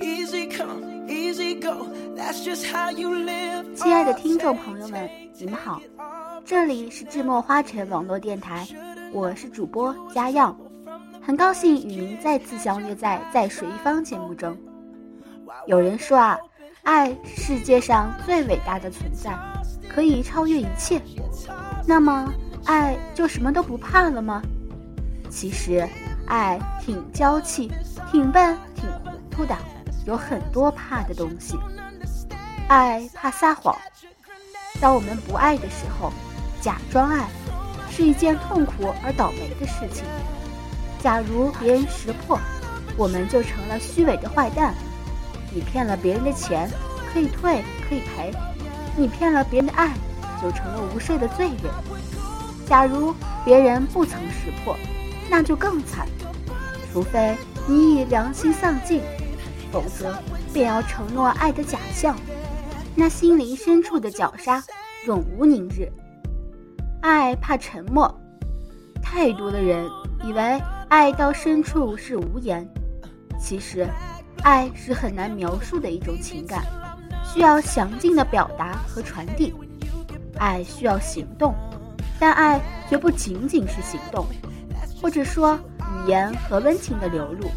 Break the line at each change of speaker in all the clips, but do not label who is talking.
easy go easy go，that's just how you live 亲爱的听众朋友们，你们好，这里是智墨花城网络电台，我是主播佳耀，很高兴与您再次相约在在水一方节目中。有人说啊，爱是世界上最伟大的存在，可以超越一切。那么，爱就什么都不怕了吗？其实，爱挺娇气，挺笨，挺糊涂的，有很多怕的东西。爱怕撒谎。当我们不爱的时候，假装爱，是一件痛苦而倒霉的事情。假如别人识破，我们就成了虚伪的坏蛋。你骗了别人的钱，可以退，可以赔；你骗了别人的爱，就成了无赦的罪人。假如别人不曾识破，那就更惨。除非你以良心丧尽，否则便要承诺爱的假象。那心灵深处的绞杀，永无宁日。爱怕沉默，太多的人以为爱到深处是无言，其实，爱是很难描述的一种情感，需要详尽的表达和传递。爱需要行动，但爱绝不仅仅是行动，或者说语言和温情的流露，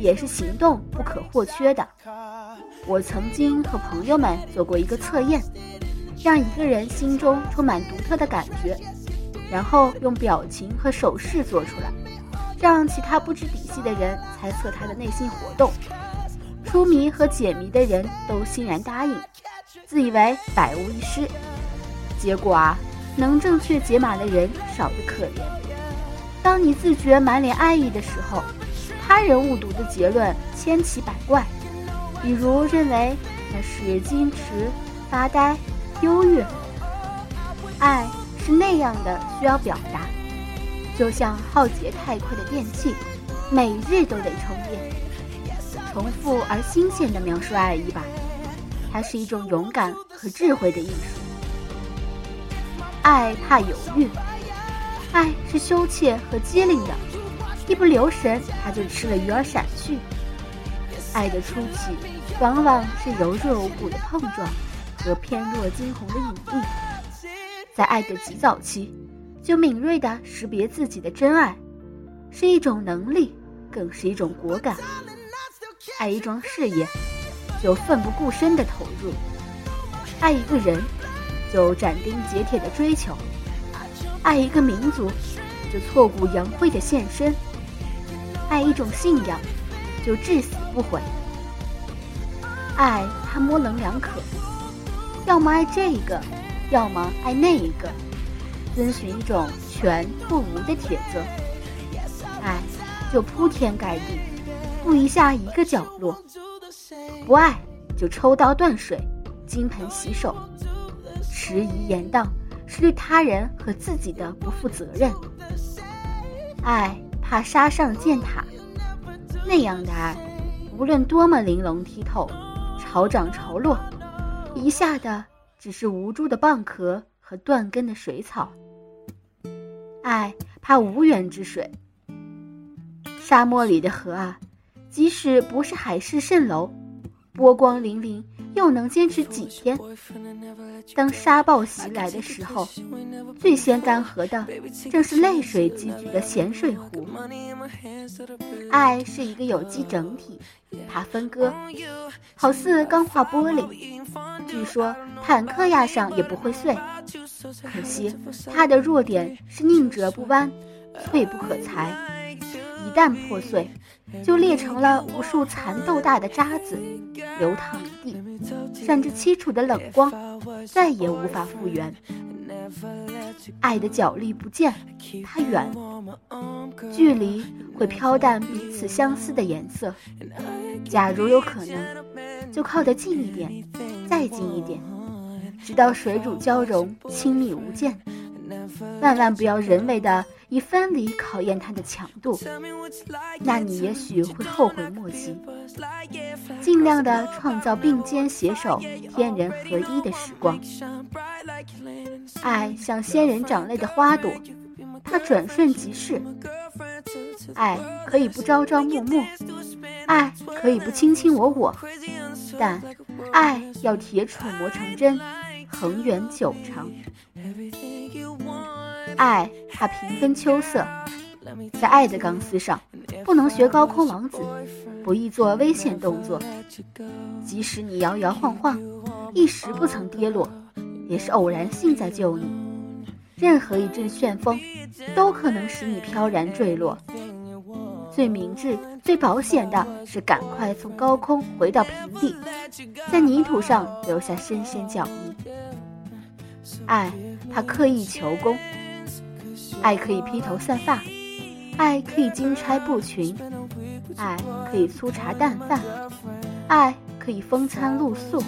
也是行动不可或缺的。我曾经和朋友们做过一个测验，让一个人心中充满独特的感觉，然后用表情和手势做出来，让其他不知底细的人猜测他的内心活动。出谜和解谜的人都欣然答应，自以为百无一失。结果啊，能正确解码的人少得可怜。当你自觉满脸爱意的时候，他人误读的结论千奇百怪。比如认为那是矜持、发呆、忧郁，爱是那样的需要表达，就像耗竭太快的电器，每日都得充电。重复而新鲜的描述爱意吧，它是一种勇敢和智慧的艺术。爱怕犹豫，爱是羞怯和机灵的，一不留神他就吃了鱼儿闪去。爱的初期，往往是柔弱无骨的碰撞和偏弱惊鸿的隐匿；在爱的极早期，就敏锐地识别自己的真爱，是一种能力，更是一种果敢。爱一桩事业，就奋不顾身地投入；爱一个人，就斩钉截铁地追求；爱一个民族，就挫骨扬灰地献身；爱一种信仰。就至死不悔。爱它模棱两可，要么爱这个，要么爱那一个，遵循一种全不无的铁则。爱就铺天盖地，不遗下一个角落；不爱就抽刀断水，金盆洗手。迟疑延宕，是对他人和自己的不负责任。爱怕杀上践踏。那样的爱，无论多么玲珑剔透、潮涨潮落，遗下的只是无助的蚌壳和断根的水草。爱怕无源之水，沙漠里的河啊，即使不是海市蜃楼，波光粼粼。又能坚持几天？当沙暴袭来的时候，最先干涸的正是泪水积聚的咸水湖。爱是一个有机整体，它分割，好似钢化玻璃，据说坦克压上也不会碎。可惜它的弱点是宁折不弯，脆不可裁，一旦破碎。就裂成了无数蚕豆大的渣子，流淌一地，闪着凄楚的冷光，再也无法复原。爱的脚力不见，它远，距离会飘淡彼此相思的颜色。假如有可能，就靠得近一点，再近一点，直到水乳交融，亲密无间。万万不要人为的以分离考验它的强度，那你也许会后悔莫及。尽量的创造并肩携手、天人合一的时光。爱像仙人掌类的花朵，它转瞬即逝。爱可以不朝朝暮暮，爱可以不卿卿我我，但爱要铁杵磨成针，恒远久长。爱它平分秋色，在爱的钢丝上，不能学高空王子，不易做危险动作。即使你摇摇晃晃，一时不曾跌落，也是偶然性在救你。任何一阵旋风，都可能使你飘然坠落。最明智、最保险的是赶快从高空回到平地，在泥土上留下深深脚印。爱，它刻意求功；爱可以披头散发；爱可以金钗布裙；爱可以粗茶淡饭；爱可以风餐露宿。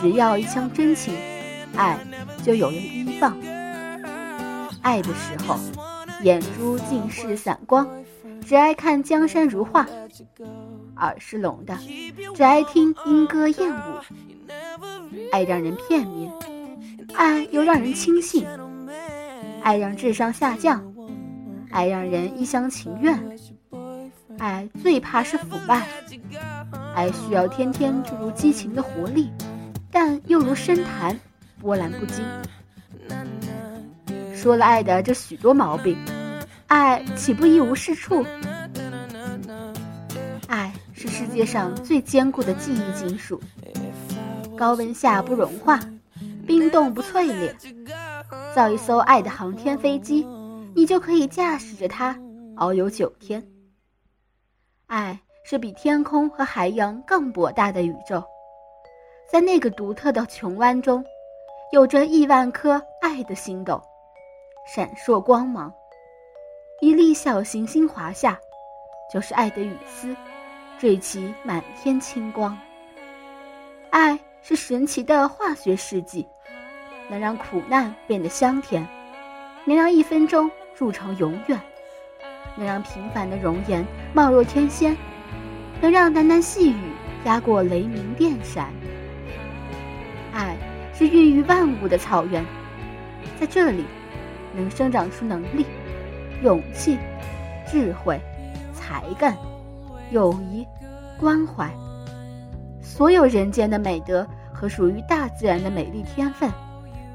只要一腔真情，爱就有人依傍。爱的时候，眼珠尽是散光，只爱看江山如画；耳是聋的，只爱听莺歌燕舞。爱让人片面，爱又让人轻信；爱让智商下降，爱让人一厢情愿。爱最怕是腐败，爱需要天天注入激情的活力，但又如深潭，波澜不惊。说了爱的这许多毛病，爱岂不一无是处？爱是世界上最坚固的记忆金属，高温下不融化，冰冻不淬炼。造一艘爱的航天飞机，你就可以驾驶着它遨游九天。爱是比天空和海洋更博大的宇宙，在那个独特的穹湾中，有着亿万颗爱的星斗。闪烁光芒，一粒小行星滑下，就是爱的雨丝，缀起满天青光。爱是神奇的化学试剂，能让苦难变得香甜，能让一分钟铸成永远，能让平凡的容颜貌若天仙，能让喃喃细语压过雷鸣电闪。爱是孕育万物的草原，在这里。能生长出能力、勇气、智慧、才干、友谊、关怀，所有人间的美德和属于大自然的美丽天分，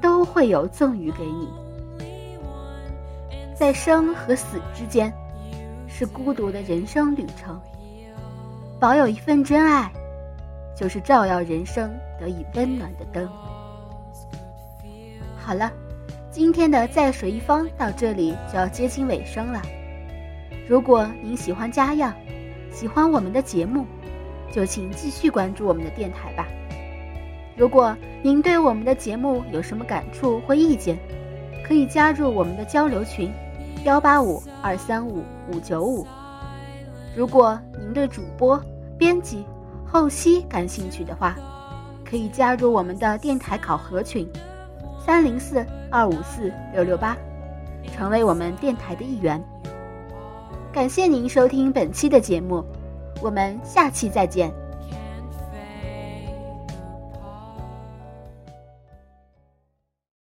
都会有赠予给你。在生和死之间，是孤独的人生旅程。保有一份真爱，就是照耀人生得以温暖的灯。好了。今天的在水一方到这里就要接近尾声了。如果您喜欢家样，喜欢我们的节目，就请继续关注我们的电台吧。如果您对我们的节目有什么感触或意见，可以加入我们的交流群：幺八五二三五五九五。如果您对主播、编辑、后期感兴趣的话，可以加入我们的电台考核群。三零四二五四六六八，成为我们电台的一员。感谢您收听本期的节目，我们下期再见。